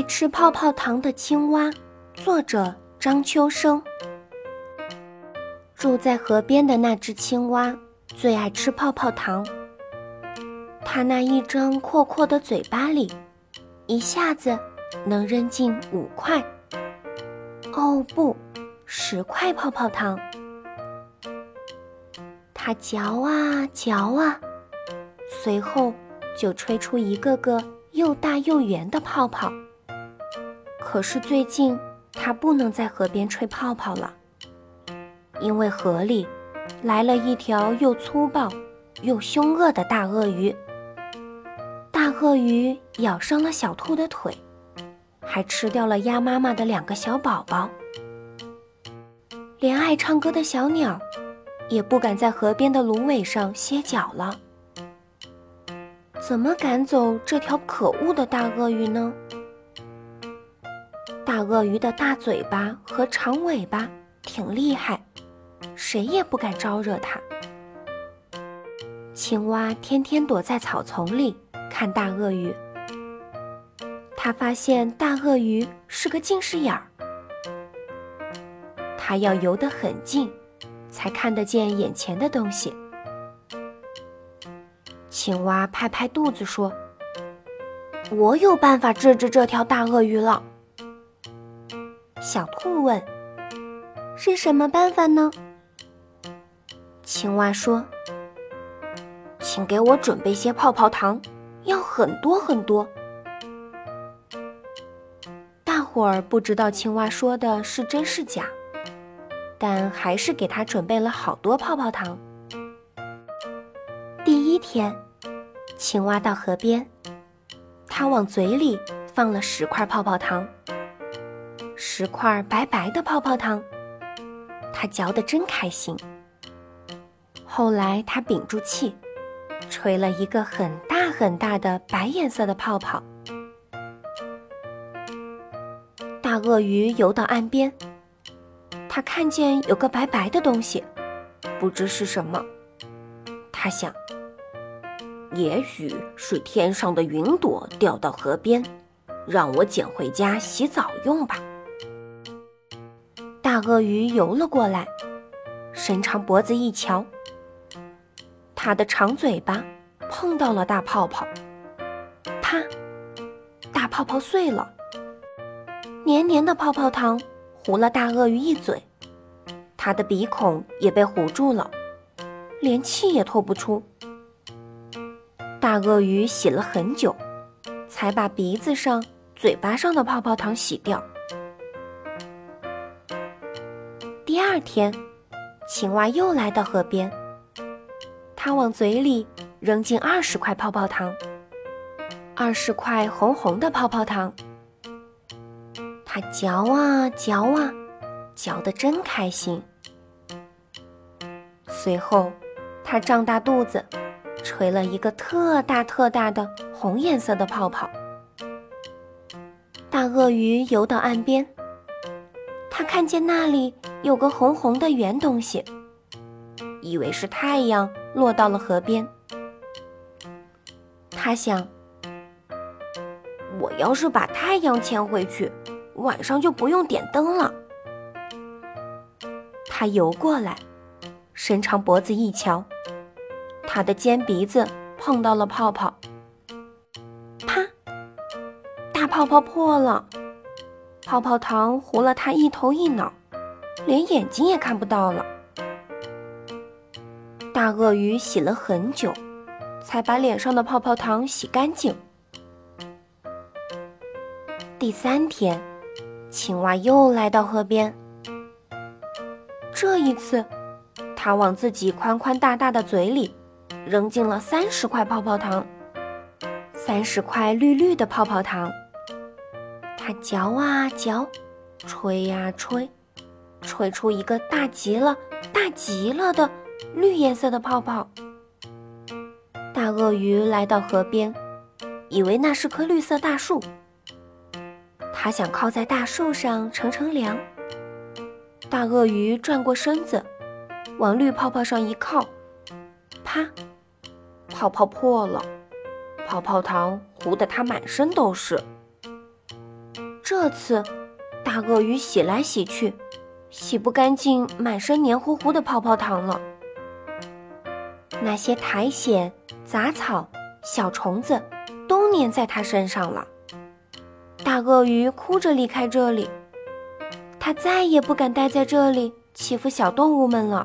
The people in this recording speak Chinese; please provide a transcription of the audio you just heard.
爱吃泡泡糖的青蛙，作者张秋生。住在河边的那只青蛙最爱吃泡泡糖。它那一张阔阔的嘴巴里，一下子能扔进五块，哦不，十块泡泡糖。它嚼啊嚼啊，随后就吹出一个个又大又圆的泡泡。可是最近，它不能在河边吹泡泡了，因为河里来了一条又粗暴又凶恶的大鳄鱼。大鳄鱼咬伤了小兔的腿，还吃掉了鸭妈妈的两个小宝宝。连爱唱歌的小鸟，也不敢在河边的芦苇上歇脚了。怎么赶走这条可恶的大鳄鱼呢？大鳄鱼的大嘴巴和长尾巴挺厉害，谁也不敢招惹它。青蛙天天躲在草丛里看大鳄鱼。它发现大鳄鱼是个近视眼儿，它要游得很近，才看得见眼前的东西。青蛙拍拍肚子说：“我有办法治治这条大鳄鱼了。”小兔问：“是什么办法呢？”青蛙说：“请给我准备些泡泡糖，要很多很多。”大伙儿不知道青蛙说的是真是假，但还是给他准备了好多泡泡糖。第一天，青蛙到河边，它往嘴里放了十块泡泡糖。十块白白的泡泡糖，他嚼得真开心。后来他屏住气，吹了一个很大很大的白颜色的泡泡。大鳄鱼游到岸边，他看见有个白白的东西，不知是什么。他想，也许是天上的云朵掉到河边，让我捡回家洗澡用吧。大鳄鱼游了过来，伸长脖子一瞧，它的长嘴巴碰到了大泡泡，啪！大泡泡碎了，黏黏的泡泡糖糊了大鳄鱼一嘴，它的鼻孔也被糊住了，连气也透不出。大鳄鱼洗了很久，才把鼻子上、嘴巴上的泡泡糖洗掉。第二天，青蛙又来到河边。它往嘴里扔进二十块泡泡糖，二十块红红的泡泡糖。它嚼啊嚼啊，嚼得真开心。随后，它胀大肚子，吹了一个特大特大的红颜色的泡泡。大鳄鱼游到岸边。他看见那里有个红红的圆东西，以为是太阳落到了河边。他想：我要是把太阳牵回去，晚上就不用点灯了。他游过来，伸长脖子一瞧，他的尖鼻子碰到了泡泡，啪！大泡泡破了。泡泡糖糊了他一头一脑，连眼睛也看不到了。大鳄鱼洗了很久，才把脸上的泡泡糖洗干净。第三天，青蛙又来到河边。这一次，它往自己宽宽大大的嘴里扔进了三十块泡泡糖，三十块绿绿的泡泡糖。它嚼啊嚼，吹呀吹，吹出一个大极了、大极了的绿颜色的泡泡。大鳄鱼来到河边，以为那是棵绿色大树，它想靠在大树上乘乘凉。大鳄鱼转过身子，往绿泡泡上一靠，啪，泡泡破了，泡泡糖糊得它满身都是。这次，大鳄鱼洗来洗去，洗不干净满身黏糊糊的泡泡糖了。那些苔藓、杂草、小虫子都粘在它身上了。大鳄鱼哭着离开这里，它再也不敢待在这里欺负小动物们了。